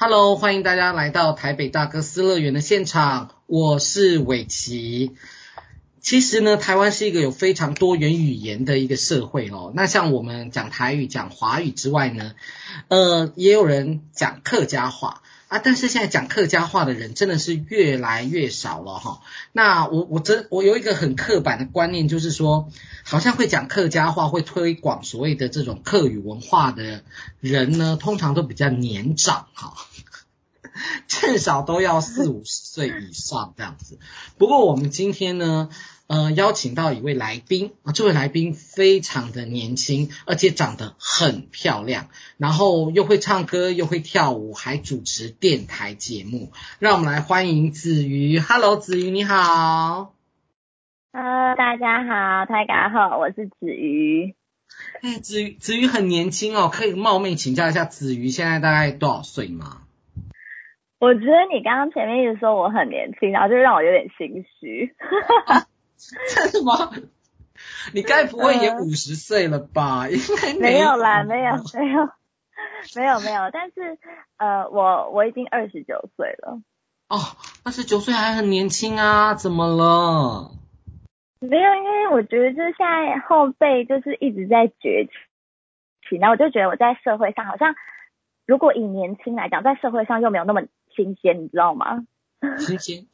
Hello，欢迎大家来到台北大哥斯乐园的现场，我是伟琪。其实呢，台湾是一个有非常多元语言的一个社会哦。那像我们讲台语、讲华语之外呢，呃，也有人讲客家话啊。但是现在讲客家话的人真的是越来越少了哈。那我我真我有一个很刻板的观念，就是说，好像会讲客家话、会推广所谓的这种客语文化的人呢，通常都比较年长哈。至少都要四五十岁以上这样子。不过我们今天呢，呃，邀请到一位来宾啊，这位来宾非常的年轻，而且长得很漂亮，然后又会唱歌，又会跳舞，还主持电台节目。让我们来欢迎子瑜。Hello，子瑜你好。Hello，，大家好，大家好，我是子瑜。哎，子瑜，子瑜很年轻哦，可以冒昧请教一下，子瑜现在大概多少岁吗？我觉得你刚刚前面一直说我很年轻，然后就让我有点心虚。啊、真的吗？你该不会也五十岁了吧？呃、应该没，没有啦，没有，没有，没有，没有。但是呃，我我已经二十九岁了。哦，二十九岁还很年轻啊？怎么了？没有，因为我觉得就是现在后辈就是一直在崛起，然后我就觉得我在社会上好像，如果以年轻来讲，在社会上又没有那么。新鲜，你知道吗？新鲜，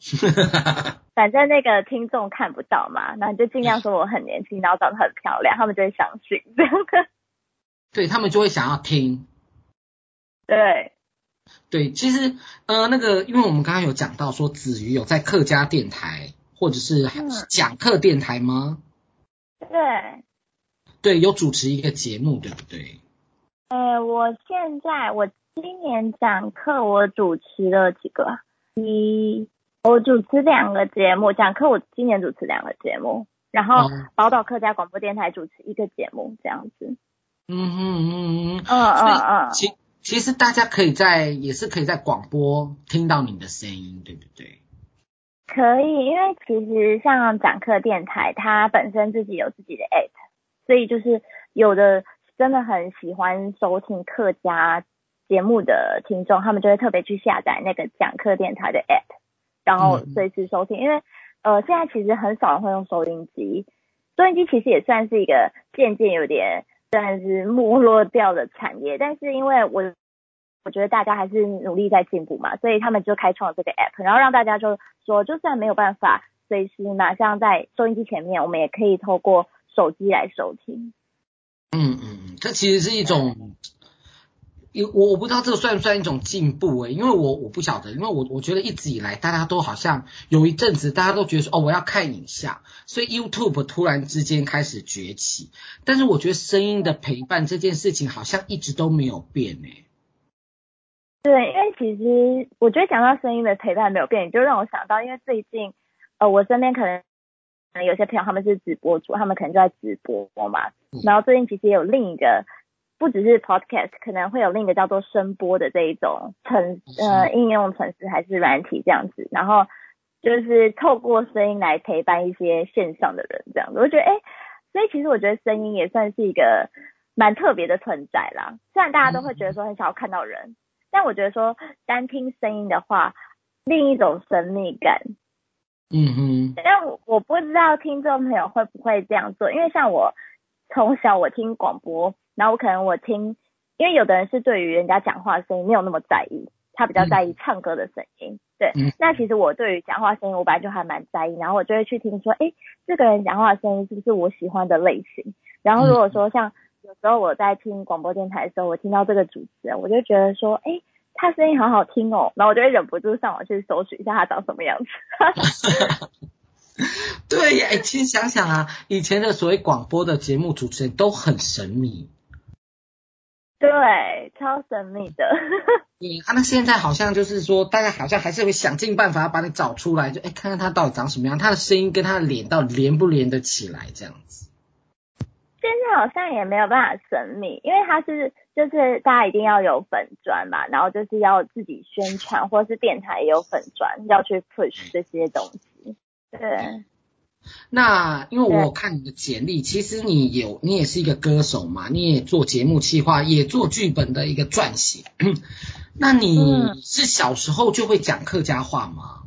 反正那个听众看不到嘛，那你就尽量说我很年轻，然后长得很漂亮，他们就会相信这样。对，他们就会想要听。对，对，其实呃，那个，因为我们刚刚有讲到说子瑜有在客家电台或者是讲课电台吗？嗯、对，对，有主持一个节目，对不对？呃，我现在我。今年讲课我主持了几个？一，我主持两个节目。讲课我今年主持两个节目，然后宝岛客家广播电台主持一个节目，这样子。嗯嗯嗯嗯嗯嗯嗯。其其实大家可以在也是可以在广播听到你的声音，对不对？可以，因为其实像讲课电台，它本身自己有自己的 app，所以就是有的真的很喜欢收听客家。节目的听众，他们就会特别去下载那个讲课电台的 app，然后随时收听。因为呃，现在其实很少人会用收音机，收音机其实也算是一个渐渐有点算是没落掉的产业。但是因为我我觉得大家还是努力在进步嘛，所以他们就开创了这个 app，然后让大家就说，就算没有办法随时马上在收音机前面，我们也可以透过手机来收听。嗯嗯，这其实是一种。因我我不知道这个算不算一种进步诶，因为我我不晓得，因为我我觉得一直以来大家都好像有一阵子大家都觉得说哦，我要看影像，所以 YouTube 突然之间开始崛起，但是我觉得声音的陪伴这件事情好像一直都没有变诶。对，因为其实我觉得讲到声音的陪伴没有变，就让我想到，因为最近呃我身边可能可能有些朋友他们是直播主，他们可能就在直播嘛，然后最近其实也有另一个。不只是 podcast，可能会有另一个叫做声波的这一种程呃应用程式还是软体这样子，然后就是透过声音来陪伴一些线上的人这样子，我觉得哎，所以其实我觉得声音也算是一个蛮特别的存在啦。虽然大家都会觉得说很想要看到人，但我觉得说单听声音的话，另一种神秘感。嗯哼。但我不知道听众朋友会不会这样做，因为像我从小我听广播。然后我可能我听，因为有的人是对于人家讲话的声音没有那么在意，他比较在意唱歌的声音。嗯、对、嗯，那其实我对于讲话声音，我本来就还蛮在意，然后我就会去听说，哎，这个人讲话的声音是不是我喜欢的类型？然后如果说像有时候我在听广播电台的时候，我听到这个主持人，我就觉得说，哎，他声音好好听哦，然后我就会忍不住上网去搜寻一下他长什么样子。对呀，其实想想啊，以前的所谓广播的节目主持人都很神秘。对，超神秘的。你啊，那现在好像就是说，大家好像还是会想尽办法要把你找出来，就哎，看看他到底长什么样，他的声音跟他的脸到底连不连得起来，这样子。现在好像也没有办法神秘，因为他是就是大家一定要有粉砖嘛，然后就是要自己宣传，或是电台也有粉砖要去 push 这些东西。对。那因为我看你的简历，其实你有你也是一个歌手嘛，你也做节目企划，也做剧本的一个撰写。那你是小时候就会讲客家话吗？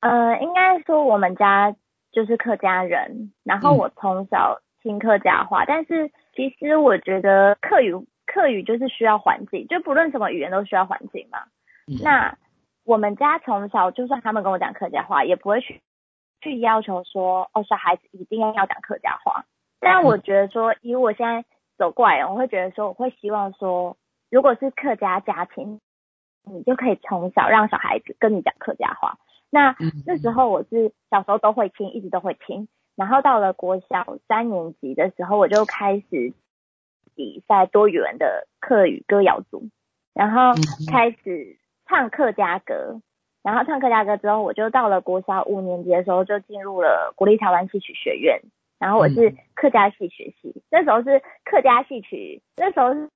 呃，应该说我们家就是客家人，然后我从小听客家话，嗯、但是其实我觉得客语客语就是需要环境，就不论什么语言都需要环境嘛。嗯、那我们家从小就算他们跟我讲客家话，也不会去。去要求说哦，小孩子一定要要讲客家话。但我觉得说，以我现在走过来，我会觉得说，我会希望说，如果是客家家庭，你就可以从小让小孩子跟你讲客家话。那那时候我是小时候都会听，一直都会听。然后到了国小三年级的时候，我就开始比赛多语文的客语歌谣组，然后开始唱客家歌。然后唱客家歌之后，我就到了国小五年级的时候，就进入了国立台湾戏曲学院。然后我是客家戏学系，嗯、那时候是客家戏曲，那时候是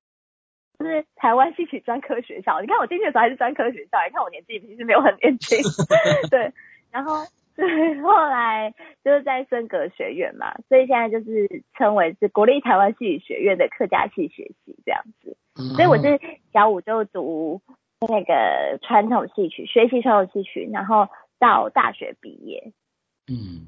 是台湾戏曲专科学校。你看我进去的时候还是专科学校，你看我年纪其实没有很年轻。对，然后对，后来就是在升格学院嘛，所以现在就是称为是国立台湾戏曲学院的客家戏学系这样子。所以我是小五就读。那个传统戏曲，学习传统戏曲，然后到大学毕业。嗯，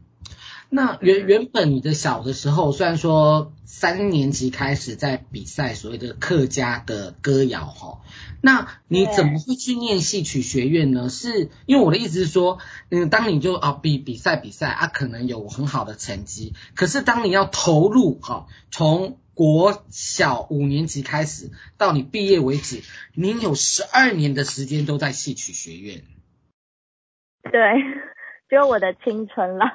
那原原本你的小的时候，虽然说三年级开始在比赛所谓的客家的歌谣哈，那你怎么会去念戏曲学院呢？是因为我的意思是说，嗯，当你就啊比比赛比赛啊，可能有很好的成绩，可是当你要投入哈，从国小五年级开始到你毕业为止，您有十二年的时间都在戏曲学院。对，只有我的青春了。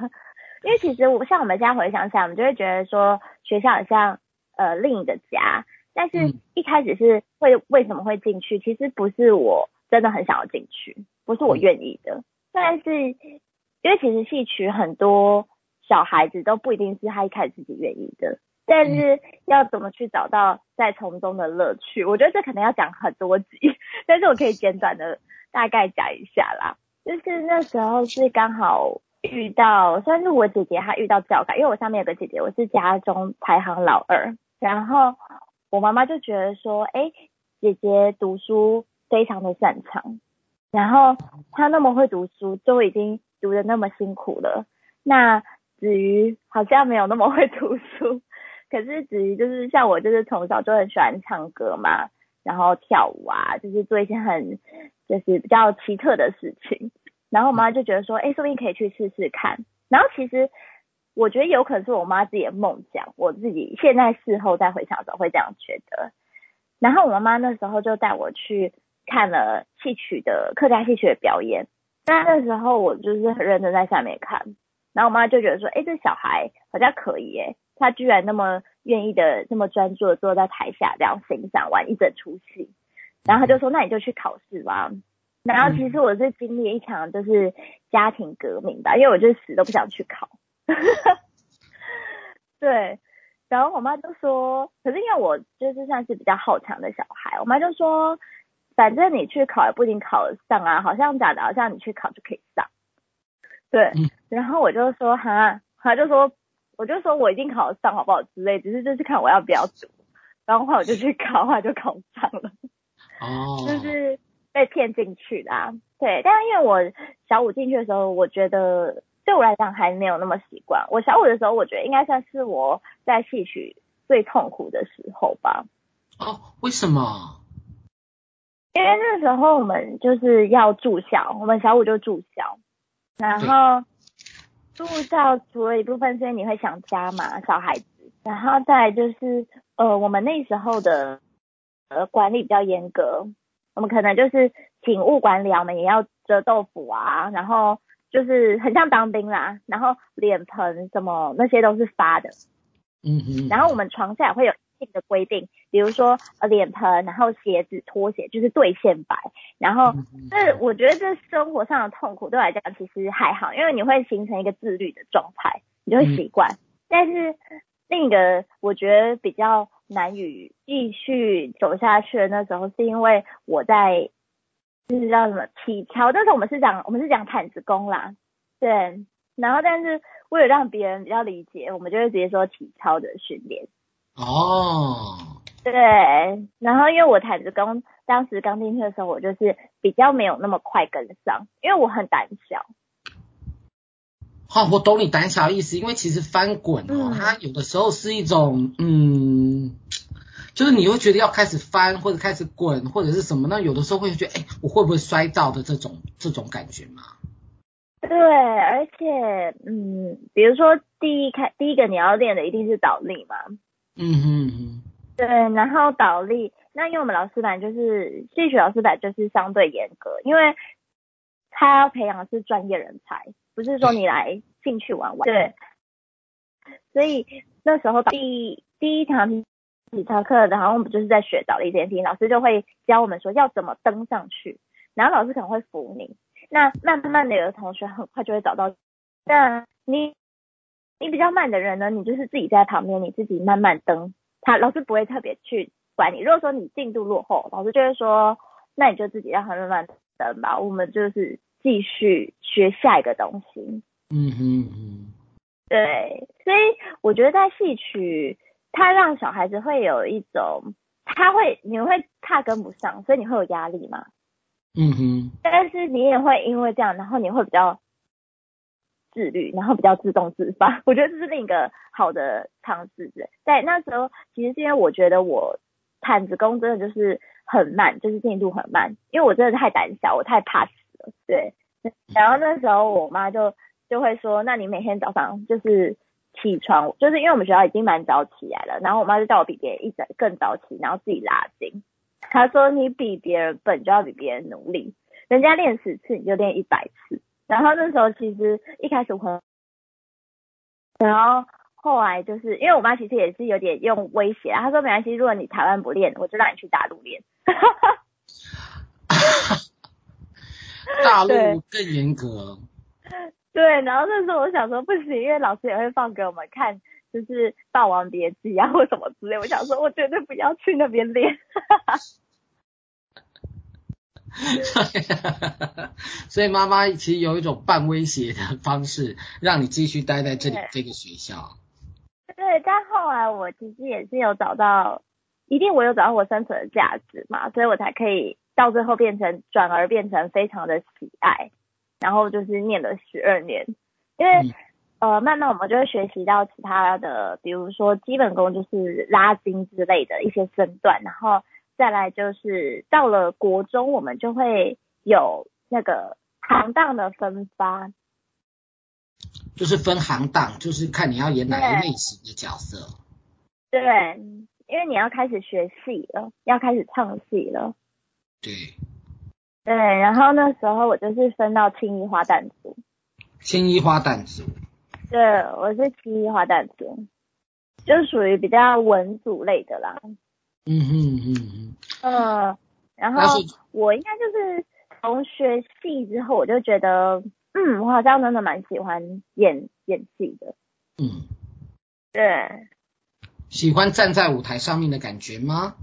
因为其实我像我们现在回想起来，我们就会觉得说学校好像呃另一个家。但是一开始是会为什么会进去？其实不是我真的很想要进去，不是我愿意的。但是因为其实戏曲很多小孩子都不一定是他一开始自己愿意的。但是要怎么去找到在从中的乐趣？我觉得这可能要讲很多集，但是我可以简短的大概讲一下啦。就是那时候是刚好遇到，算是我姐姐她遇到教改，因为我上面有个姐姐，我是家中排行老二，然后我妈妈就觉得说，哎，姐姐读书非常的擅长，然后她那么会读书，就已经读的那么辛苦了，那子瑜好像没有那么会读书。可是至于就是像我，就是从小就很喜欢唱歌嘛，然后跳舞啊，就是做一些很就是比较奇特的事情。然后我妈就觉得说，哎，说不定可以去试试看。然后其实我觉得有可能是我妈自己的梦想，我自己现在事后再回想的时候会这样觉得。然后我妈妈那时候就带我去看了戏曲的客家戏曲的表演。那那时候我就是很认真在下面看，然后我妈就觉得说，哎，这小孩好像可以耶。他居然那么愿意的、那么专注的坐在台下这样欣赏完一整出戏，然后他就说：“那你就去考试吧。”然后其实我是经历一场就是家庭革命吧，因为我就死都不想去考。对，然后我妈就说：“可是因为我就是算是比较好强的小孩，我妈就说，反正你去考也不一定考得上啊，好像讲的好像你去考就可以上。”对，然后我就说：“哈。”他就说。我就说我一定考得上，好不好之类，只是就是看我要不要读。然后后来我就去考，后来就考上了。哦。Oh. 就是被骗进去的啊。对，但是因为我小五进去的时候，我觉得对我来讲还没有那么习惯。我小五的时候，我觉得应该算是我在戏曲最痛苦的时候吧。哦，oh, 为什么？因为那时候我们就是要住校，我们小五就住校，然后。住校除了一部分是因为你会想家嘛，小孩子，然后再来就是呃，我们那时候的呃管理比较严格，我们可能就是请物管理，我们也要折豆腐啊，然后就是很像当兵啦，然后脸盆什么那些都是发的，嗯嗯，然后我们床下也会有。一定的规定，比如说呃脸盆，然后鞋子、拖鞋就是对线摆，然后这我觉得这生活上的痛苦对我来讲其实还好，因为你会形成一个自律的状态，你就会习惯。但是另一个我觉得比较难以继续走下去的那时候，是因为我在就是叫什么体操，那时候我们是讲我们是讲毯子功啦，对，然后但是为了让别人比较理解，我们就会直接说体操的训练。哦。对，然后因为我毯子功当时刚进去的时候，我就是比较没有那么快跟上，因为我很胆小。好，我懂你胆小的意思，因为其实翻滚哦，嗯、它有的时候是一种，嗯，就是你会觉得要开始翻或者开始滚或者是什么，那有的时候会觉得，哎，我会不会摔到的这种这种感觉吗？对，而且，嗯，比如说第一开第一个你要练的一定是倒立嘛。嗯哼哼。对，然后倒立，那因为我们老师版就是戏曲老师版就是相对严格，因为他要培养的是专业人才。不是说你来兴趣玩玩，对。所以那时候第第一堂体操课，然后我们就是在学倒立这件事情，老师就会教我们说要怎么登上去，然后老师可能会扶你。那慢慢的有的同学很快就会找到，那你你比较慢的人呢，你就是自己在旁边，你自己慢慢登，他老师不会特别去管你。如果说你进度落后，老师就会说，那你就自己让他慢慢等吧，我们就是。继续学下一个东西。嗯哼嗯，对，所以我觉得在戏曲，它让小孩子会有一种，他会你会怕跟不上，所以你会有压力嘛。嗯哼。但是你也会因为这样，然后你会比较自律，然后比较自动自发。我觉得这是另一个好的尝试。在那时候，其实是因为我觉得我毯子功真的就是很慢，就是进度很慢，因为我真的太胆小，我太怕死了。对，然后那时候我妈就就会说，那你每天早上就是起床，就是因为我们学校已经蛮早起来了，然后我妈就叫我比别人一早更早起，然后自己拉筋。她说你比别人笨，就要比别人努力，人家练十次，你就练一百次。然后那时候其实一开始我很，然后后来就是因为我妈其实也是有点用威胁，她说没关系，如果你台湾不练，我就让你去大陆练。大陆更严格对。对，然后那时候我想说不行，因为老师也会放给我们看，就是《霸王别姬》啊或什么之类。我想说，我绝对不要去那边练。所以妈妈其实有一种半威胁的方式，让你继续待在这里这个学校。对，但后来我其实也是有找到，一定我有找到我生存的价值嘛，所以我才可以。到最后变成转而变成非常的喜爱，然后就是念了十二年，因为、嗯、呃慢慢我们就会学习到其他的，比如说基本功就是拉筋之类的一些身段，然后再来就是到了国中我们就会有那个行当的分发，就是分行当，就是看你要演哪一类型的角色。对，因为你要开始学戏了，要开始唱戏了。对，对，然后那时候我就是分到青衣花旦组，青衣花旦组，对，我是青衣花旦组，就属于比较文组类的啦。嗯嗯嗯嗯呃，然后我应该就是从学戏之后，我就觉得，嗯，我好像真的蛮喜欢演演戏的。嗯，对，喜欢站在舞台上面的感觉吗？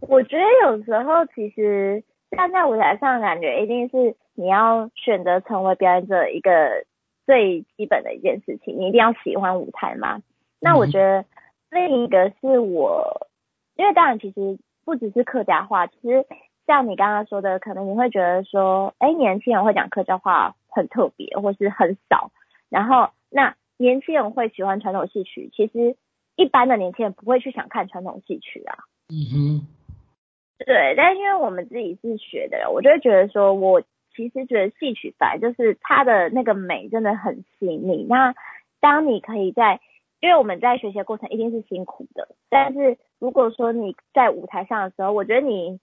我觉得有时候其实站在舞台上，感觉一定是你要选择成为表演者一个最基本的一件事情，你一定要喜欢舞台嘛。那我觉得另一个是我，因为当然其实不只是客家话，其实像你刚刚说的，可能你会觉得说，哎，年轻人会讲客家话很特别，或是很少。然后那年轻人会喜欢传统戏曲，其实一般的年轻人不会去想看传统戏曲啊。嗯哼。对，但因为我们自己是学的，我就会觉得说，我其实觉得戏曲反就是它的那个美真的很细腻。那当你可以在，因为我们在学习的过程一定是辛苦的，但是如果说你在舞台上的时候，我觉得你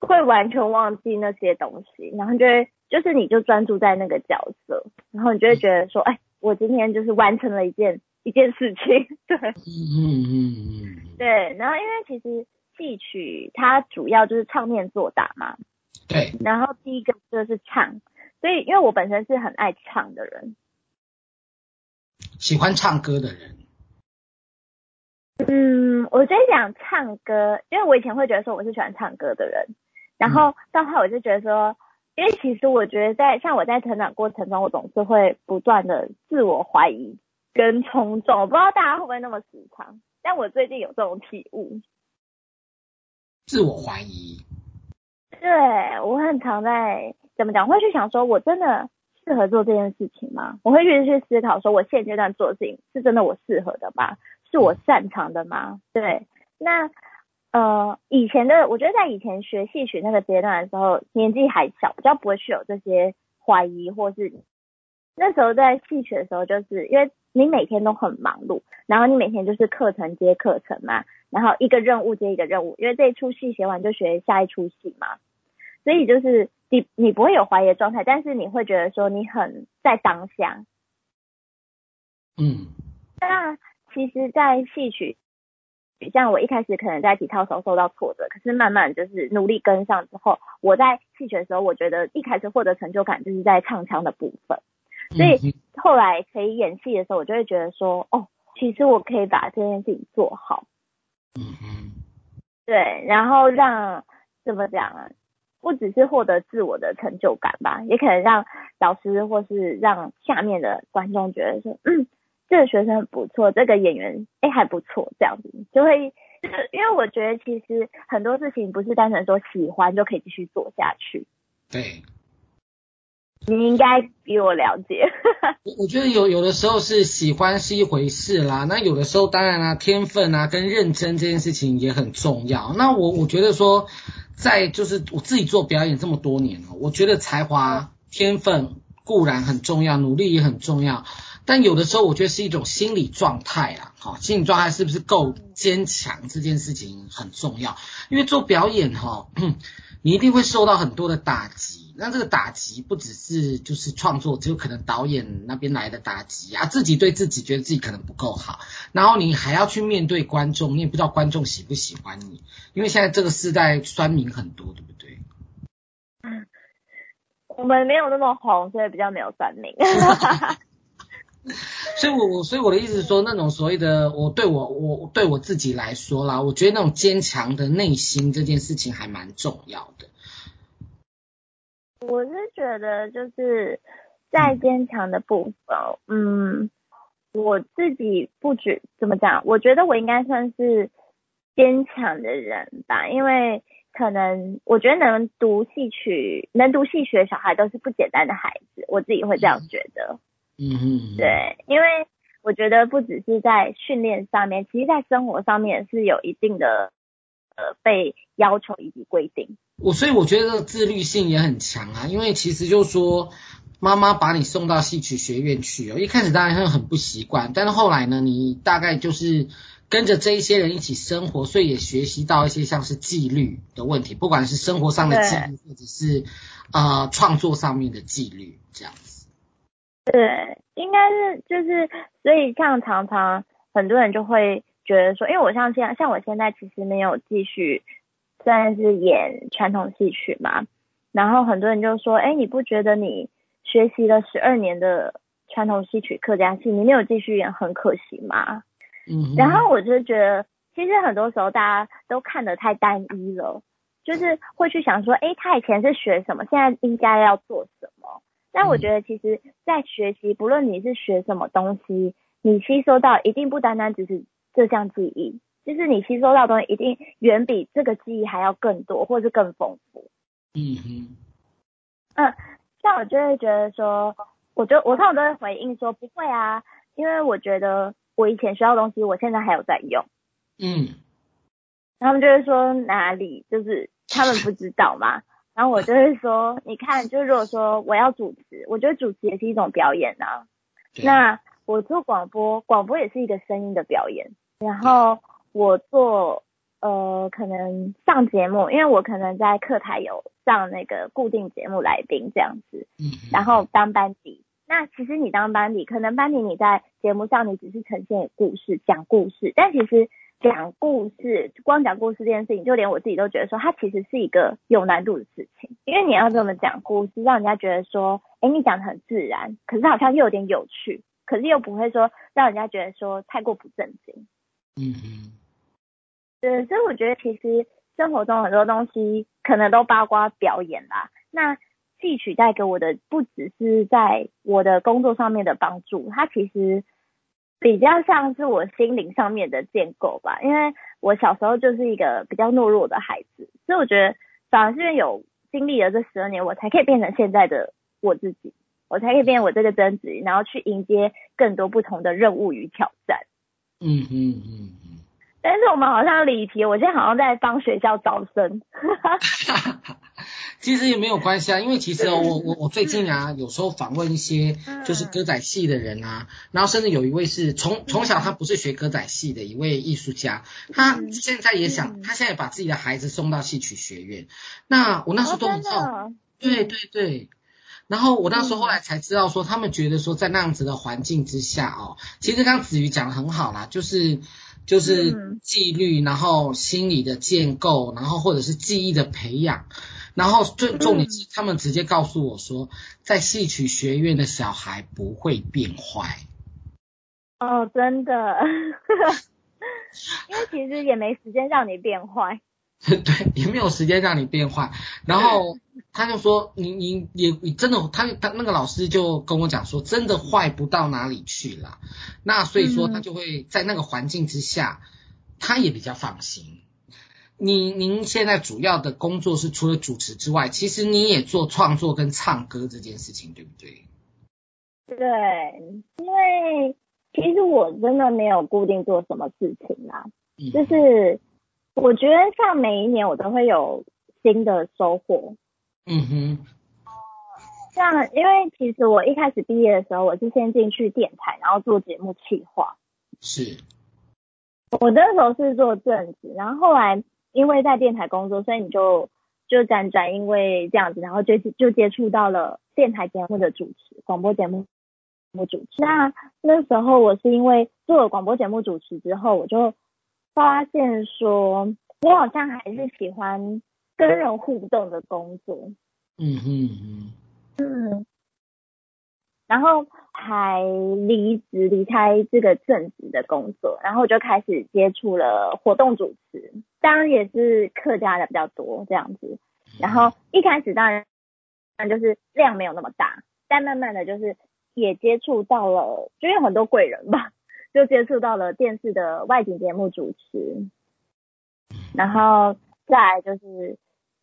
会完全忘记那些东西，然后就会就是你就专注在那个角色，然后你就会觉得说，哎，我今天就是完成了一件一件事情。对，嗯嗯嗯，对，然后因为其实。戏曲它主要就是唱念做打嘛，对。然后第一个就是唱，所以因为我本身是很爱唱的人，喜欢唱歌的人。嗯，我在想唱歌，因为我以前会觉得说我是喜欢唱歌的人，然后到后来我就觉得说，因为其实我觉得在像我在成长过程中，我总是会不断的自我怀疑跟冲撞，我不知道大家会不会那么时常，但我最近有这种体悟。自我怀疑。对，我很常在怎么讲，会去想说，我真的适合做这件事情吗？我会去去思考说，我现阶段做的事情是真的我适合的吗？是我擅长的吗？对，那。呃，以前的我觉得在以前学戏曲那个阶段的时候，年纪还小，比较不会去有这些怀疑，或是那时候在戏曲的时候，就是因为你每天都很忙碌，然后你每天就是课程接课程嘛，然后一个任务接一个任务，因为这一出戏学完就学下一出戏嘛，所以就是你你不会有怀疑的状态，但是你会觉得说你很在当下。嗯，那其实，在戏曲。像我一开始可能在体操时候受到挫折，可是慢慢就是努力跟上之后，我在戏曲的时候，我觉得一开始获得成就感就是在唱腔的部分，所以后来可以演戏的时候，我就会觉得说，哦，其实我可以把这件事情做好。嗯嗯，对，然后让怎么讲啊？不只是获得自我的成就感吧，也可能让老师或是让下面的观众觉得说，嗯。这个学生很不错，这个演员哎还不错，这样子就会，因为我觉得其实很多事情不是单纯说喜欢就可以继续做下去。对，你应该比我了解。我我觉得有有的时候是喜欢是一回事啦，那有的时候当然啦、啊，天分啊跟认真这件事情也很重要。那我我觉得说，在就是我自己做表演这么多年了，我觉得才华天分固然很重要，努力也很重要。但有的时候，我觉得是一种心理状态啊，好，心理状态是不是够坚强，这件事情很重要。因为做表演哈，你一定会受到很多的打击。那这个打击不只是就是创作，只有可能导演那边来的打击啊，自己对自己觉得自己可能不够好，然后你还要去面对观众，你也不知道观众喜不喜欢你，因为现在这个时代酸民很多，对不对？嗯，我们没有那么红，所以比较没有酸民。所以我，我我所以我的意思是说，那种所谓的我对我我对我自己来说啦，我觉得那种坚强的内心这件事情还蛮重要的。我是觉得就是再坚强的部分，嗯，我自己不觉怎么讲，我觉得我应该算是坚强的人吧，因为可能我觉得能读戏曲、能读戏曲的小孩都是不简单的孩子，我自己会这样觉得。嗯哼，对，因为我觉得不只是在训练上面，其实在生活上面是有一定的呃被要求以及规定。我所以我觉得这个自律性也很强啊，因为其实就是说妈妈把你送到戏曲学院去哦，一开始当然会很不习惯，但是后来呢，你大概就是跟着这一些人一起生活，所以也学习到一些像是纪律的问题，不管是生活上的纪律，或者是呃创作上面的纪律这样子。对，应该是就是，所以像常常很多人就会觉得说，因为我像现在，像我现在其实没有继续算是演传统戏曲嘛，然后很多人就说，哎，你不觉得你学习了十二年的传统戏曲客家戏，你没有继续演很可惜吗？嗯，然后我就觉得，其实很多时候大家都看得太单一了，就是会去想说，哎，他以前是学什么，现在应该要做什么。但我觉得，其实，在学习，不论你是学什么东西，你吸收到一定不单单只是这项技艺，就是你吸收到的东西一定远比这个技艺还要更多，或是更丰富。嗯哼。嗯，像我就会觉得说，我就我通常都会回应说不会啊，因为我觉得我以前学到的东西，我现在还有在用。嗯。他们就会说哪里，就是他们不知道嘛。然后我就会说，你看，就如果说我要主持，我觉得主持也是一种表演呐、啊。那我做广播，广播也是一个声音的表演。然后我做呃，可能上节目，因为我可能在课台有上那个固定节目来宾这样子。然后当班底，那其实你当班底，可能班底你在节目上你只是呈现故事，讲故事，但其实。讲故事，光讲故事这件事情，就连我自己都觉得说，它其实是一个有难度的事情，因为你要这么讲故事，让人家觉得说，哎，你讲的很自然，可是好像又有点有趣，可是又不会说让人家觉得说太过不正经。嗯嗯。对，所以我觉得其实生活中很多东西可能都包括表演啦。那戏曲带给我的不只是在我的工作上面的帮助，它其实比较像是我心灵上面的建构吧。因为我小时候就是一个比较懦弱的孩子，所以我觉得反而是有经历了这十二年，我才可以变成现在的我自己，我才可以变成我这个真子，然后去迎接更多不同的任务与挑战。嗯嗯嗯嗯。但是我们好像离题，我现在好像在帮学校招生。其实也没有关系啊，因为其实哦，我我我最近啊，有时候访问一些就是歌仔戏的人啊，然后甚至有一位是从从小他不是学歌仔戏的一位艺术家，他现在也想，他现在把自己的孩子送到戏曲学院。那我那时候都很好，对对对。然后我那时候后来才知道说，他们觉得说在那样子的环境之下哦，其实刚刚子瑜讲的很好啦，就是。就是纪律，然后心理的建构，然后或者是记忆的培养，然后最重点是他们直接告诉我说，在戏曲学院的小孩不会变坏。哦，真的，因为其实也没时间让你变坏。对，也没有时间让你变坏。然后 他就说，你你也你真的，他他那个老师就跟我讲说，真的坏不到哪里去了。那所以说他就会在那个环境之下，他也比较放心。你您现在主要的工作是除了主持之外，其实你也做创作跟唱歌这件事情，对不对？对，因为其实我真的没有固定做什么事情啦，嗯、就是。我觉得像每一年我都会有新的收获。嗯哼。像因为其实我一开始毕业的时候，我是先进去电台，然后做节目企划。是。我那时候是做政治，然后后来因为在电台工作，所以你就就辗转因为这样子，然后就就接触到了电台节目的主持，广播节目主持。那那时候我是因为做了广播节目主持之后，我就。发现说，我好像还是喜欢跟人互动的工作。嗯嗯嗯。嗯。然后还离职离开这个正职的工作，然后就开始接触了活动主持，当然也是客家的比较多这样子。然后一开始当然，那就是量没有那么大，但慢慢的就是也接触到了，就有很多贵人吧。就接触到了电视的外景节目主持，然后再来就是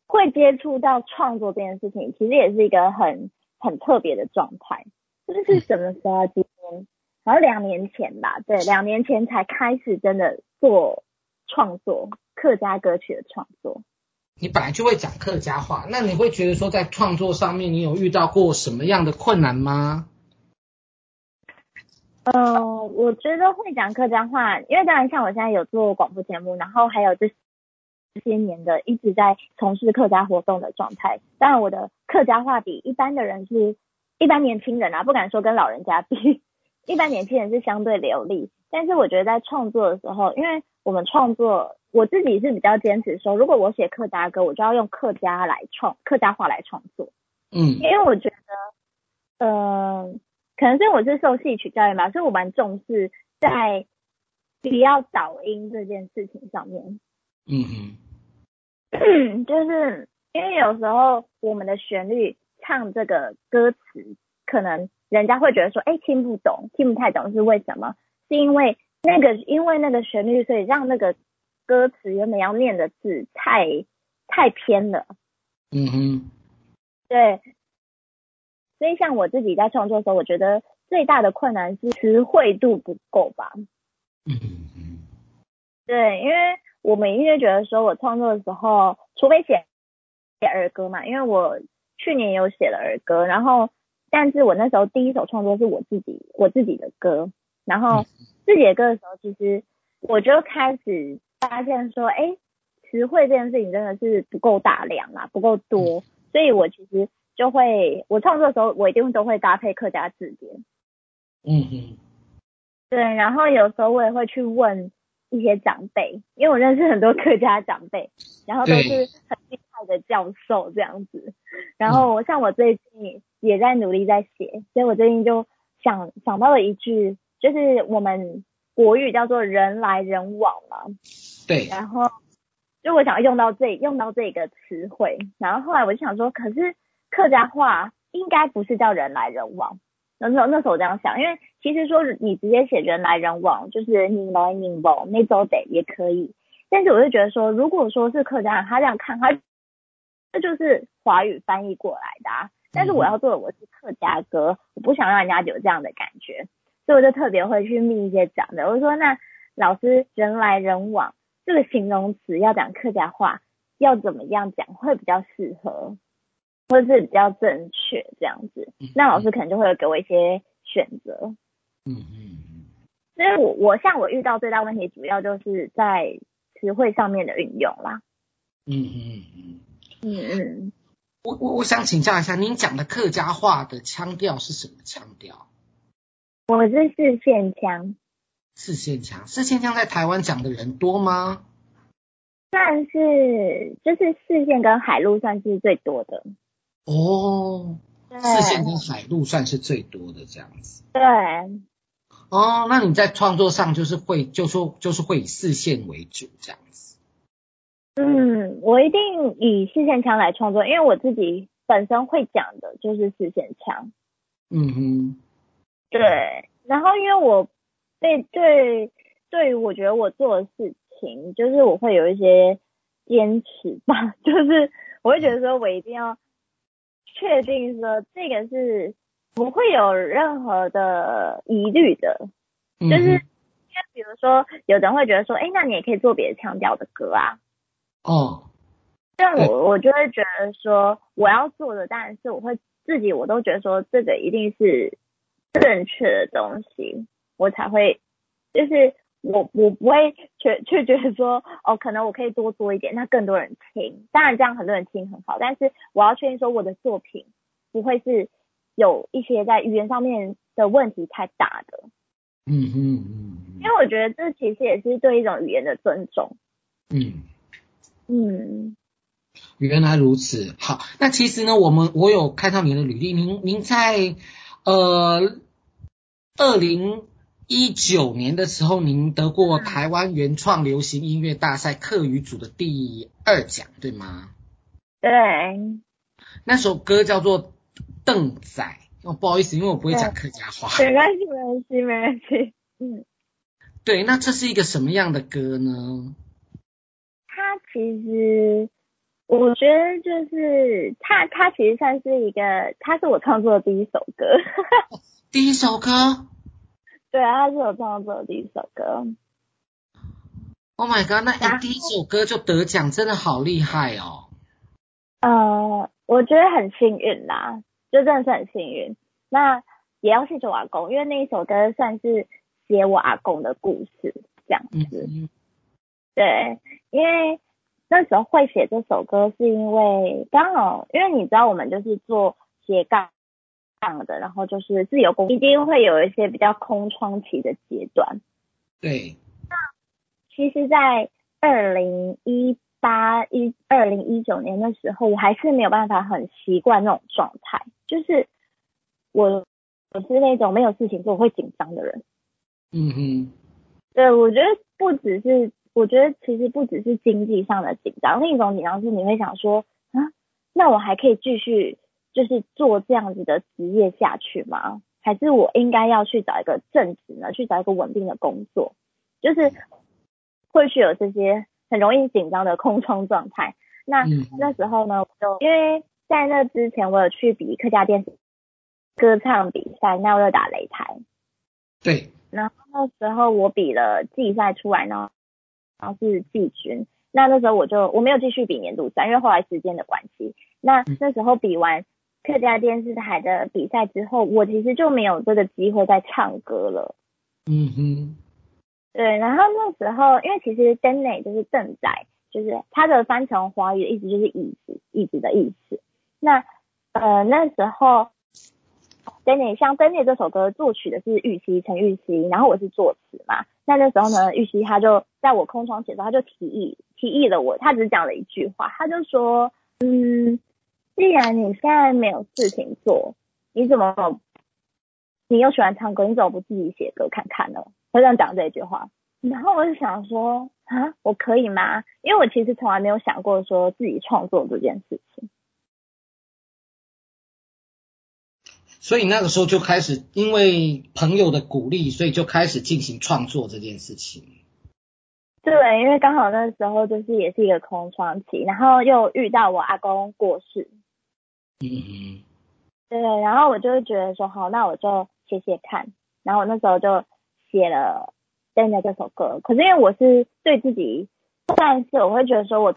会接触到创作这件事情，其实也是一个很很特别的状态。这是什么时候？今年好像两年前吧，对，两年前才开始真的做创作，客家歌曲的创作。你本来就会讲客家话，那你会觉得说在创作上面你有遇到过什么样的困难吗？呃，我觉得会讲客家话，因为当然像我现在有做广播节目，然后还有这些年的一直在从事客家活动的状态。当然我的客家话比一般的人是，一般年轻人啊，不敢说跟老人家比，一般年轻人是相对流利。但是我觉得在创作的时候，因为我们创作，我自己是比较坚持说，如果我写客家歌，我就要用客家来创，客家话来创作。嗯，因为我觉得，嗯、呃。可能是我是受戏曲教育嘛，所以我蛮重视在不要倒音这件事情上面。嗯嗯，就是因为有时候我们的旋律唱这个歌词，可能人家会觉得说，哎，听不懂，听不太懂是为什么？是因为那个因为那个旋律，所以让那个歌词原本要念的字太太偏了。嗯哼，对。所以，像我自己在创作的时候，我觉得最大的困难是词汇度不够吧。嗯嗯。对，因为我们音乐觉得说，我创作的时候，除非写写儿歌嘛，因为我去年有写了儿歌，然后，但是我那时候第一首创作是我自己我自己的歌，然后自己的歌的时候，其实我就开始发现说，哎，词汇这件事情真的是不够大量啦，不够多，所以我其实。就会，我创作的时候，我一定都会搭配客家字典。嗯嗯。对，然后有时候我也会去问一些长辈，因为我认识很多客家长辈，然后都是很厉害的教授这样子。然后我像我最近也在努力在写，所以我最近就想想到了一句，就是我们国语叫做“人来人往”嘛。对。然后就我想要用到这用到这个词汇，然后后来我就想说，可是。客家话应该不是叫人来人往。那时候那时候我这样想，因为其实说你直接写人来人往，就是你来你往，没走得也可以。但是我就觉得说，如果说是客家人，他这样看，他这就是华语翻译过来的啊。但是我要做的我是客家歌，我不想让人家有这样的感觉，所以我就特别会去密一些讲的。我就说那老师人来人往这个形容词要讲客家话，要怎么样讲会比较适合，或者是比较正确这样子。那老师可能就会给我一些选择。嗯嗯嗯。所以我我像我遇到最大问题，主要就是在词汇上面的运用啦。嗯嗯嗯。嗯嗯。我我我想请教一下，您讲的客家话的腔调是什么腔调？我是四县腔。四县腔，四县腔在台湾讲的人多吗？算是，就是四县跟海陆算是最多的。哦，四县跟海陆算是最多的这样子。对。哦，那你在创作上就是会，就说就是会以视线为主这样子。嗯，我一定以视线腔来创作，因为我自己本身会讲的就是视线腔。嗯哼，对。然后因为我对对对于我觉得我做的事情，就是我会有一些坚持吧，就是我会觉得说我一定要确定说这个是不会有任何的疑虑的，就是因为比如说有人会觉得说，哎，那你也可以做别的腔调的歌啊。哦，但我我就会觉得说，我要做的当然是我会自己，我都觉得说这个一定是正确的东西，我才会，就是我我不会却却 觉得说，哦，可能我可以多做一点，那更多人听，当然这样很多人听很好，但是我要确定说我的作品不会是有一些在语言上面的问题太大的。嗯嗯嗯，因为我觉得这其实也是对一种语言的尊重。嗯。嗯，原来如此。好，那其实呢，我们我有看到您的履历，您您在呃二零一九年的时候，您得过台湾原创流行音乐大赛客语组的第二奖，对吗？对。那首歌叫做《邓仔》。哦，不好意思，因为我不会讲客家话。没关系，没关系，没关系。嗯。对，那这是一个什么样的歌呢？它其实我觉得就是它，它其实算是一个，它是我创作的第一首歌。第一首歌？对啊，他是我创作的第一首歌。Oh my god！那你第一首歌就得奖，真的好厉害哦。呃，我觉得很幸运啦，就真的是很幸运。那也要谢谢我阿公，因为那一首歌算是写我阿公的故事，这样子。嗯、对，因为。那时候会写这首歌，是因为刚好，因为你知道我们就是做斜杠杠的，然后就是自由工，一定会有一些比较空窗期的阶段。对。那其实，在二零一八一二零一九年的时候，我还是没有办法很习惯那种状态，就是我我是那种没有事情做会紧张的人。嗯哼。对，我觉得不只是。我觉得其实不只是经济上的紧张，另一种紧张是你会想说啊，那我还可以继续就是做这样子的职业下去吗？还是我应该要去找一个正职呢？去找一个稳定的工作？就是会去有这些很容易紧张的空窗状态。那那时候呢，我就因为在那之前我有去比客家电视歌唱比赛，那我有打擂台。对。然后那时候我比了季赛出来呢。然后是季军，那那时候我就我没有继续比年度赛，因为后来时间的关系。那那时候比完客家电视台的比赛之后，我其实就没有这个机会再唱歌了。嗯哼。对，然后那时候因为其实 Danny 就是邓仔，就是他的翻成华语的意思就是椅子，椅子的意思。那呃那时候。Danny 像 Danny 这首歌作曲的是玉溪陈玉溪，然后我是作词嘛。那那时候呢，玉溪他就在我空窗写的时候，他就提议提议了我，他只讲了一句话，他就说，嗯，既然你现在没有事情做，你怎么你又喜欢唱歌，你怎么不自己写歌看看呢？他这样讲这一句话，然后我就想说，啊，我可以吗？因为我其实从来没有想过说自己创作这件事情。所以那个时候就开始，因为朋友的鼓励，所以就开始进行创作这件事情。对，因为刚好那时候就是也是一个空窗期，然后又遇到我阿公过世。嗯嗯。对，然后我就会觉得说，好，那我就写写看。然后我那时候就写了《现在这首歌》，可是因为我是对自己，但是我会觉得说我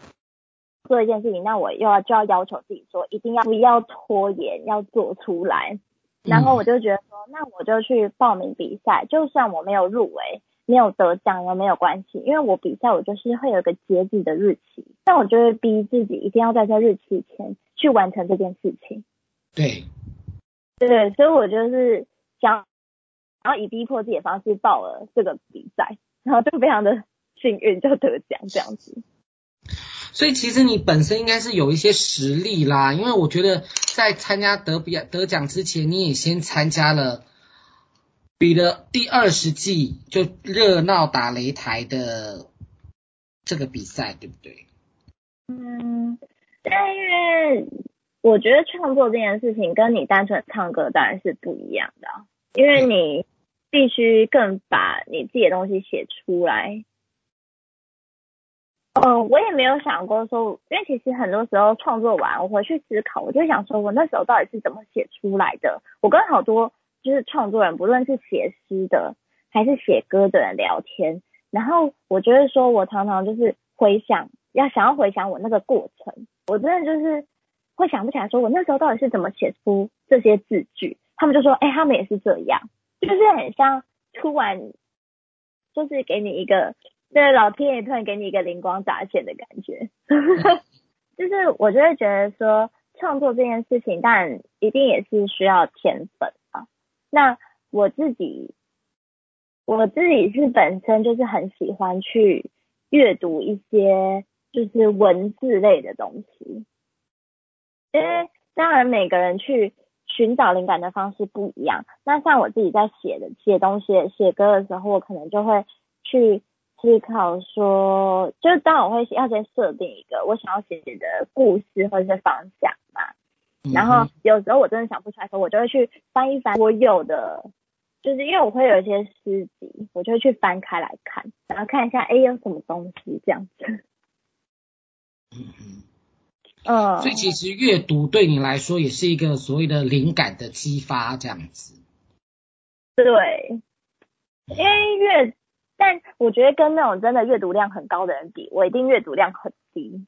做一件事情，那我又要就要要求自己说，一定要不要拖延，要做出来。然后我就觉得说，那我就去报名比赛，就算我没有入围，没有得奖也没有关系，因为我比赛我就是会有一个截止的日期，但我就会逼自己一定要在这日期前去完成这件事情。对，对，所以我就是想，然后以逼迫自己的方式报了这个比赛，然后就非常的幸运就得奖这样子。所以其实你本身应该是有一些实力啦，因为我觉得在参加得比得奖之前，你也先参加了比了第二十季就热闹打擂台的这个比赛，对不对？嗯，但因为我觉得创作这件事情跟你单纯唱歌当然是不一样的，因为你必须更把你自己的东西写出来。嗯、我也没有想过说，因为其实很多时候创作完，我回去思考，我就想说，我那时候到底是怎么写出来的？我跟好多就是创作人，不论是写诗的还是写歌的人聊天，然后我觉得说，我常常就是回想，要想要回想我那个过程，我真的就是会想不起来，说我那时候到底是怎么写出这些字句。他们就说，哎、他们也是这样，就是很像突然就是给你一个。对，老天爷突然给你一个灵光乍现的感觉，就是我就会觉得说，创作这件事情，当然一定也是需要天分啊。那我自己，我自己是本身就是很喜欢去阅读一些就是文字类的东西，因为当然每个人去寻找灵感的方式不一样。那像我自己在写的写东西、写歌的时候，我可能就会去。思考说，就是当我会要先设定一个我想要写的故事或者是方向嘛，然后有时候我真的想不出来的时候，我就会去翻一翻我有的，就是因为我会有一些诗集，我就会去翻开来看，然后看一下哎有什么东西这样子。嗯嗯嗯。所以其实阅读对你来说也是一个所谓的灵感的激发这样子。对，因为阅。但我觉得跟那种真的阅读量很高的人比，我一定阅读量很低。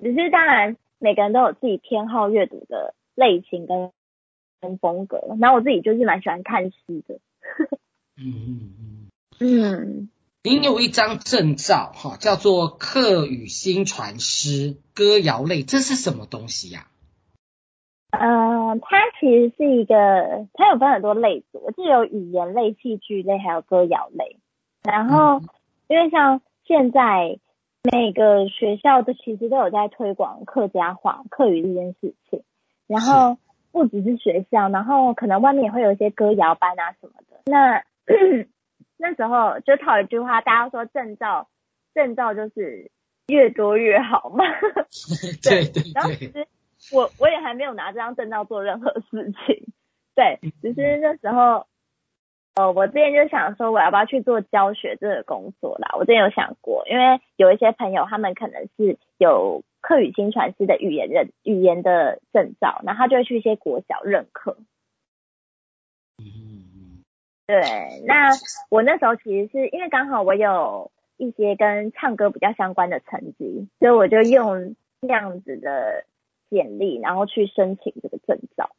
只是当然，每个人都有自己偏好阅读的类型跟跟风格。然后我自己就是蛮喜欢看诗的。嗯 嗯嗯。嗯。您有一张证照哈，叫做客语新传师歌谣类，这是什么东西呀？啊？呃，它其实是一个，它有分很多类组，我记得有语言类、戏剧类，还有歌谣类。然后，因为像现在每个学校都其实都有在推广客家话、客语这件事情。然后不只是学校，然后可能外面也会有一些歌谣班啊什么的。那那时候就套一句话，大家说证照，证照就是越多越好嘛。对 对对。然后其实我我也还没有拿这张证照做任何事情。对，只是那时候。呃，我之前就想说，我要不要去做教学这个工作啦？我之前有想过，因为有一些朋友，他们可能是有客语新传师的语言认语言的证照，然后他就会去一些国小任课。嗯，对。那我那时候其实是因为刚好我有一些跟唱歌比较相关的成绩，所以我就用这样子的简历，然后去申请这个证照。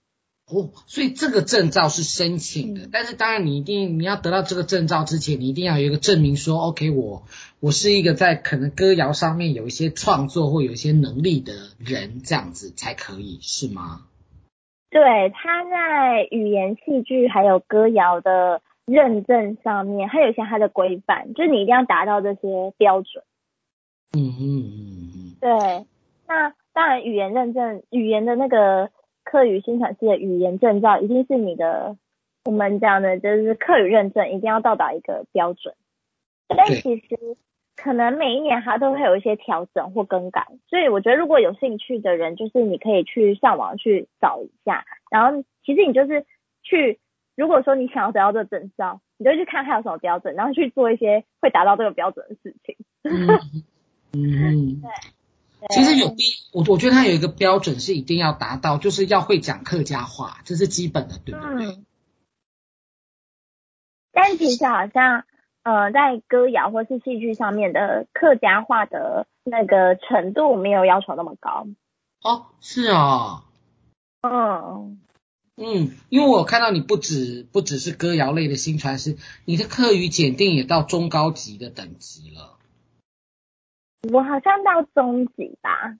哦，所以这个证照是申请的，嗯、但是当然你一定你要得到这个证照之前，你一定要有一个证明说，OK，我我是一个在可能歌谣上面有一些创作或有一些能力的人，这样子才可以，是吗？对，他在语言戏剧还有歌谣的认证上面，还有一些它的规范，就是你一定要达到这些标准。嗯嗯嗯嗯。对，那当然语言认证，语言的那个。课语薪传师的语言证照一定是你的，我们讲的就是课语认证，一定要到达一个标准。但其实可能每一年它都会有一些调整或更改，所以我觉得如果有兴趣的人，就是你可以去上网去找一下，然后其实你就是去，如果说你想要得到这个证照，你就去看它有什么标准，然后去做一些会达到这个标准的事情。嗯嗯，对。其实有第，我我觉得它有一个标准是一定要达到，就是要会讲客家话，这是基本的，对不对？嗯。但其实好像，呃，在歌谣或是戏剧上面的客家话的那个程度没有要求那么高。哦，是啊。嗯。嗯，因为我看到你不止不只是歌谣类的新传师，你的课语检定也到中高级的等级了。我好像到中级吧。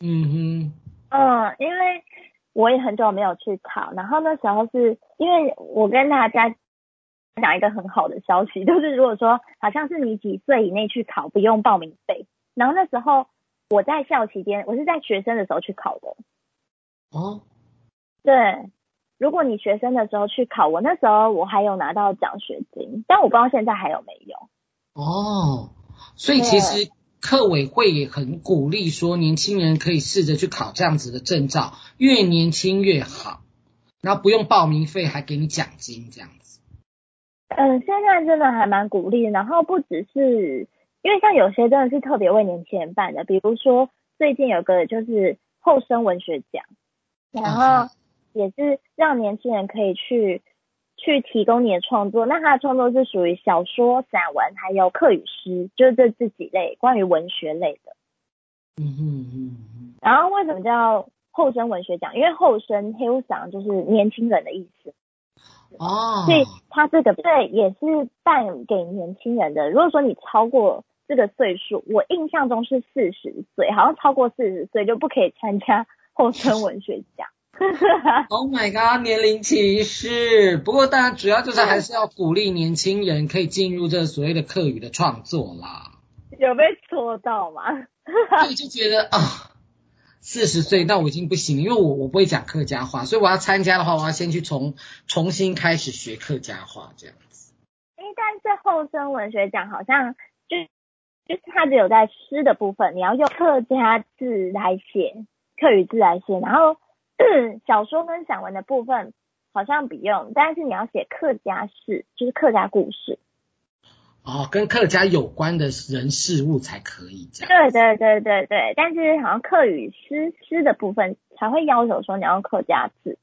嗯哼。嗯，因为我也很久没有去考，然后那时候是因为我跟大家讲一个很好的消息，就是如果说好像是你几岁以内去考不用报名费，然后那时候我在校期间，我是在学生的时候去考的。哦。对，如果你学生的时候去考，我那时候我还有拿到奖学金，但我不知道现在还有没有。哦，所以其实。课委会也很鼓励说，年轻人可以试着去考这样子的证照，越年轻越好，然后不用报名费，还给你奖金这样子。嗯，现在真的还蛮鼓励，然后不只是因为像有些真的是特别为年轻人办的，比如说最近有个就是后生文学奖，然后也是让年轻人可以去。去提供你的创作，那他的创作是属于小说、散文，还有课语诗，就是这这几类关于文学类的。嗯嗯嗯。然后为什么叫后生文学奖？因为后生 Hillsong 就是年轻人的意思。哦。所以他这个对也是办给年轻人的。如果说你超过这个岁数，我印象中是四十岁，好像超过四十岁就不可以参加后生文学奖。Oh my god，年龄歧视。不过当然主要就是还是要鼓励年轻人可以进入这所谓的客语的创作啦。有被戳到吗？所以就觉得啊，四十岁那我已经不行，因为我我不会讲客家话，所以我要参加的话，我要先去从重新开始学客家话这样子。哎，但是后生文学奖好像就就是它只有在诗的部分，你要用客家字来写，客语字来写，然后。小说跟散文的部分好像不用，但是你要写客家事，就是客家故事。哦，跟客家有关的人事物才可以这样。对对对对对，但是好像客语诗诗的部分才会要求说你要用客家字。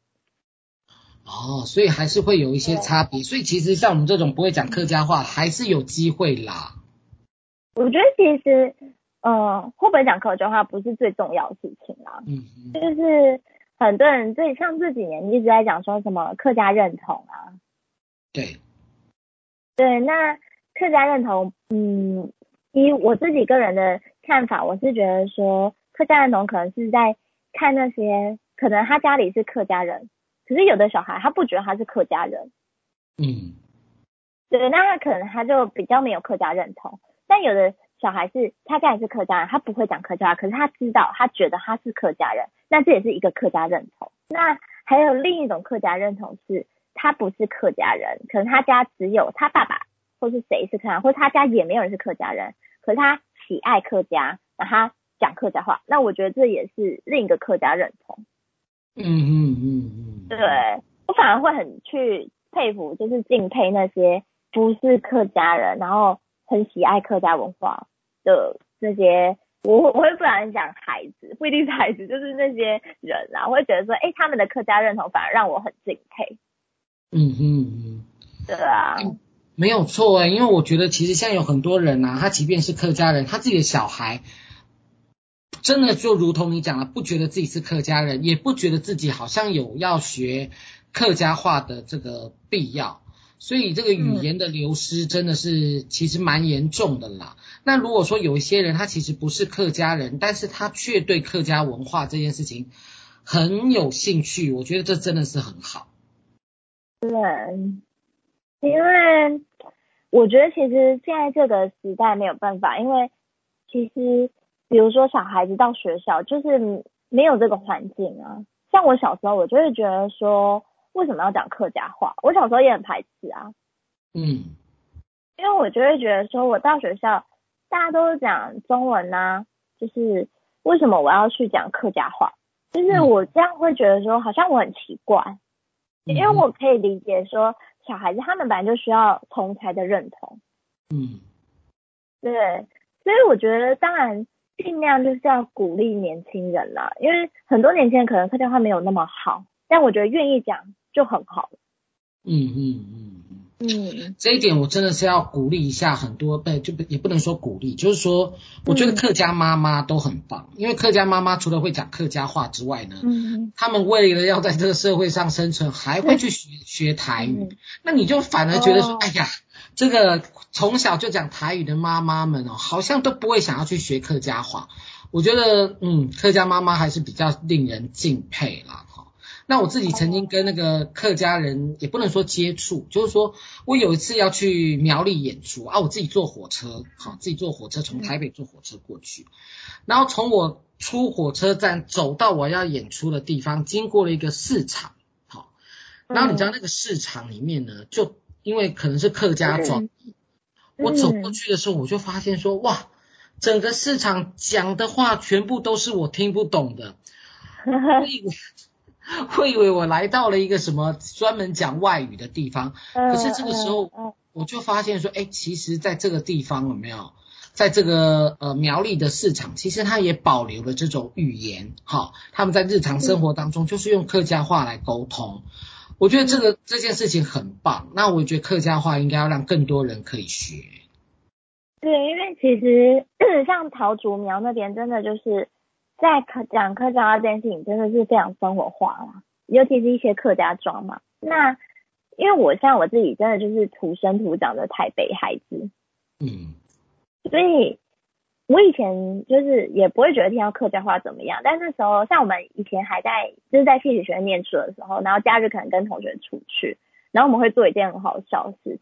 哦，所以还是会有一些差别。所以其实像我们这种不会讲客家话，还是有机会啦。我觉得其实，呃，会不会讲客家话不是最重要的事情啦。嗯嗯。就是。很多人对像这几年一直在讲说什么客家认同啊，对，对，那客家认同，嗯，以我自己个人的看法，我是觉得说客家认同可能是在看那些可能他家里是客家人，可是有的小孩他不觉得他是客家人，嗯，对，那他可能他就比较没有客家认同，但有的。小孩是他家也是客家人，他不会讲客家话，可是他知道，他觉得他是客家人，那这也是一个客家认同。那还有另一种客家认同是，他不是客家人，可能他家只有他爸爸或是谁是客家，或者他家也没有人是客家人，可是他喜爱客家，然后他讲客家话，那我觉得这也是另一个客家认同。嗯嗯嗯嗯，对，我反而会很去佩服，就是敬佩那些不是客家人，然后。很喜爱客家文化的那些，我我会不然讲孩子，不一定是孩子，就是那些人啊，我会觉得说，哎，他们的客家认同反而让我很敬佩。嗯哼嗯，对啊，没有错哎，因为我觉得其实现在有很多人呐、啊，他即便是客家人，他自己的小孩真的就如同你讲的，不觉得自己是客家人，也不觉得自己好像有要学客家话的这个必要。所以这个语言的流失真的是其实蛮严重的啦。那如果说有一些人他其实不是客家人，但是他却对客家文化这件事情很有兴趣，我觉得这真的是很好。对，因为我觉得其实现在这个时代没有办法，因为其实比如说小孩子到学校就是没有这个环境啊。像我小时候，我就会觉得说。为什么要讲客家话？我小时候也很排斥啊。嗯，因为我就会觉得说，我到学校大家都是讲中文呐、啊，就是为什么我要去讲客家话？就是我这样会觉得说，好像我很奇怪，嗯、因为我可以理解说，小孩子他们本来就需要同才的认同。嗯，对，所以我觉得当然尽量就是要鼓励年轻人啦，因为很多年轻人可能客家话没有那么好，但我觉得愿意讲就很好。嗯嗯嗯。嗯，这一点我真的是要鼓励一下很多，对，就不也不能说鼓励，就是说，我觉得客家妈妈都很棒，嗯、因为客家妈妈除了会讲客家话之外呢，嗯，他们为了要在这个社会上生存，还会去学 学台语，嗯、那你就反而觉得说，哦、哎呀，这个从小就讲台语的妈妈们哦，好像都不会想要去学客家话，我觉得，嗯，客家妈妈还是比较令人敬佩啦。那我自己曾经跟那个客家人，也不能说接触，就是说我有一次要去苗栗演出啊，我自己坐火车，好，自己坐火车从台北坐火车过去，然后从我出火车站走到我要演出的地方，经过了一个市场，好，然后你知道那个市场里面呢，就因为可能是客家庄，我走过去的时候，我就发现说，哇，整个市场讲的话全部都是我听不懂的，我以为。会以为我来到了一个什么专门讲外语的地方，可是这个时候我就发现说，哎，其实在这个地方有没有，在这个呃苗栗的市场，其实它也保留了这种语言，哈，他们在日常生活当中就是用客家话来沟通。我觉得这个这件事情很棒，那我觉得客家话应该要让更多人可以学。对，因为其实 像桃竹苗那边，真的就是。在客讲客家话这件事情真的是非常生活化啦，尤其是一些客家庄嘛。那因为我像我自己真的就是土生土长的台北孩子，嗯，所以我以前就是也不会觉得听到客家话怎么样。但那时候像我们以前还在就是在戏曲学院念书的时候，然后假日可能跟同学出去，然后我们会做一件很好笑的事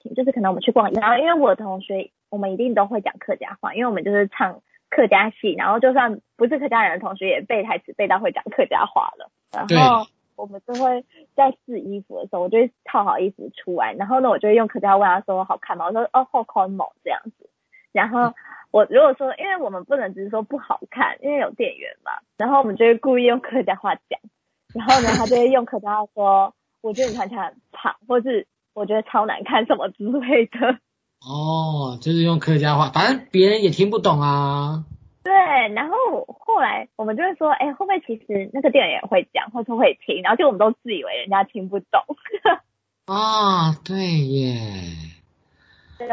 情，就是可能我们去逛，然后因为我的同学我们一定都会讲客家话，因为我们就是唱。客家戏，然后就算不是客家人的同学，也背台词背到会讲客家话了。然后我们就会在试衣服的时候，我就会套好衣服出来，然后呢，我就会用客家话问他说好看吗？我说哦，好看吗？这样子。然后我如果说，因为我们不能只是说不好看，因为有店员嘛，然后我们就会故意用客家话讲。然后呢，他就会用客家话说，我觉得你穿起来很胖，或是我觉得超难看什么之类的。哦，就是用客家话，反正别人也听不懂啊。对，然后后来我们就会说，哎，会不会其实那个店员也会讲，或是会听，然后就我们都自以为人家听不懂。啊、哦，对耶。对，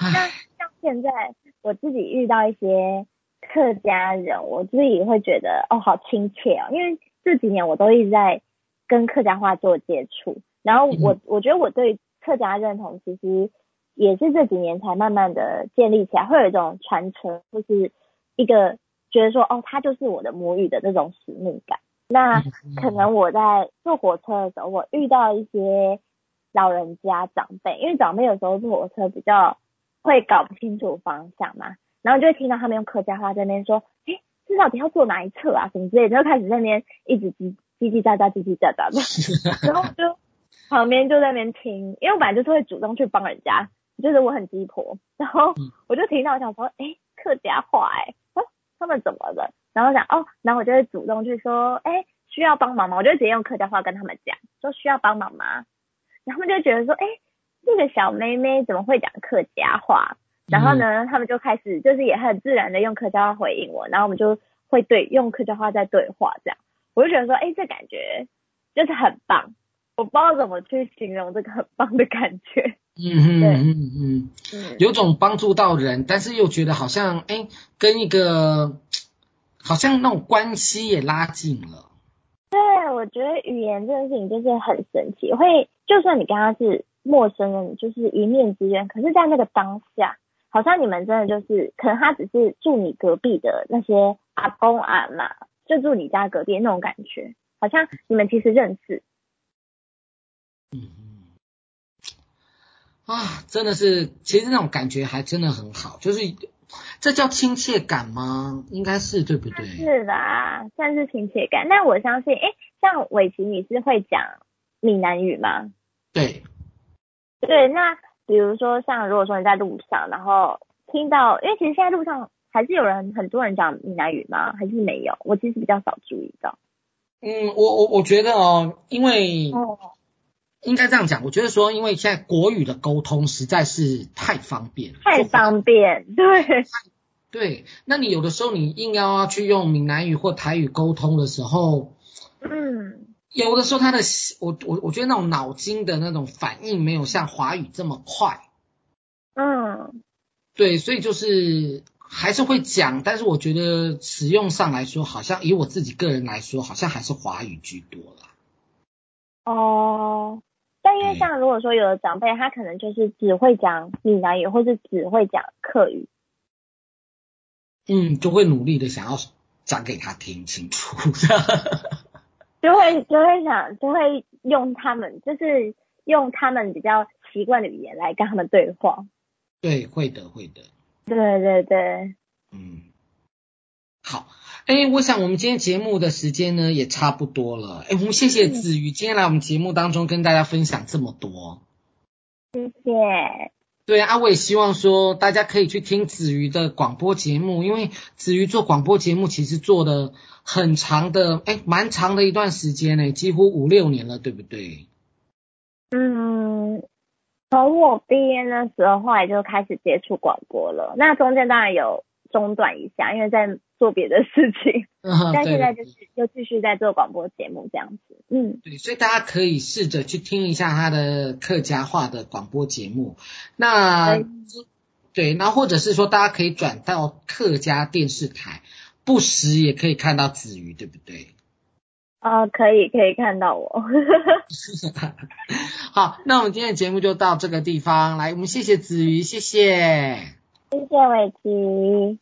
那像现在我自己遇到一些客家人，我自己会觉得哦，好亲切哦，因为这几年我都一直在跟客家话做接触，然后我、嗯、我觉得我对客家认同其实。也是这几年才慢慢的建立起来，会有一种传承，就是一个觉得说，哦，他就是我的母语的那种使命感。那可能我在坐火车的时候，我遇到一些老人家长辈，因为长辈有时候坐火车比较会搞不清楚方向嘛，然后就会听到他们用客家话在那边说，诶，这到底要坐哪一侧啊，什么之类的，就开始在那边一直叽叽叽喳喳，叽叽喳喳的，然后就旁边就在那边听，因为我本来就是会主动去帮人家。就是我很鸡婆，然后我就听到我想说，哎，客家话，哎，说他们怎么了？然后想哦，然后我就会主动去说，哎，需要帮忙吗？我就直接用客家话跟他们讲，说需要帮忙吗？然后他们就觉得说，哎，这个小妹妹怎么会讲客家话？然后呢，他们就开始就是也很自然的用客家话回应我，然后我们就会对用客家话在对话，这样我就觉得说，哎，这感觉就是很棒，我不知道怎么去形容这个很棒的感觉。嗯哼嗯嗯嗯，有种帮助到人，但是又觉得好像哎，跟一个好像那种关系也拉近了。对，我觉得语言这件事情就是很神奇，会就算你跟他是陌生人，就是一面之缘，可是在那个当下，好像你们真的就是，可能他只是住你隔壁的那些阿公阿妈，就住你家隔壁那种感觉，好像你们其实认识。嗯。啊，真的是，其实那种感觉还真的很好，就是这叫亲切感吗？应该是对不对？是的，算是亲切感。那我相信，哎，像伟琪，你是会讲闽南语吗？对。对，那比如说像如果说你在路上，然后听到，因为其实现在路上还是有人很多人讲闽南语吗？还是没有？我其实比较少注意到。嗯，我我我觉得哦，因为应该这样讲，我觉得说，因为现在国语的沟通实在是太方便，太方便，对对。那你有的时候你硬要要去用闽南语或台语沟通的时候，嗯，有的时候他的我我我觉得那种脑筋的那种反应没有像华语这么快，嗯，对，所以就是。还是会讲，但是我觉得使用上来说，好像以我自己个人来说，好像还是华语居多啦。哦，但因为像如果说有的长辈，他可能就是只会讲闽南语，或是只会讲客语，嗯，就会努力的想要讲给他听清楚，就会就会想就会用他们，就是用他们比较习惯的语言来跟他们对话。对，会的，会的。对对对，嗯，好，哎，我想我们今天节目的时间呢也差不多了，哎，我们谢谢子瑜今天来我们节目当中跟大家分享这么多，谢谢。对啊，我也希望说大家可以去听子瑜的广播节目，因为子瑜做广播节目其实做的很长的，哎，蛮长的一段时间呢，几乎五六年了，对不对？嗯。从我毕业那时候，后来就开始接触广播了。那中间当然有中断一下，因为在做别的事情。嗯，但现在就是又继续在做广播节目这样子。嗯，对，所以大家可以试着去听一下他的客家话的广播节目。那对，对，那或者是说，大家可以转到客家电视台，不时也可以看到子瑜，对不对？啊、呃，可以，可以看到我。好，那我们今天的节目就到这个地方，来，我们谢谢子瑜，谢谢，谢谢伟琪。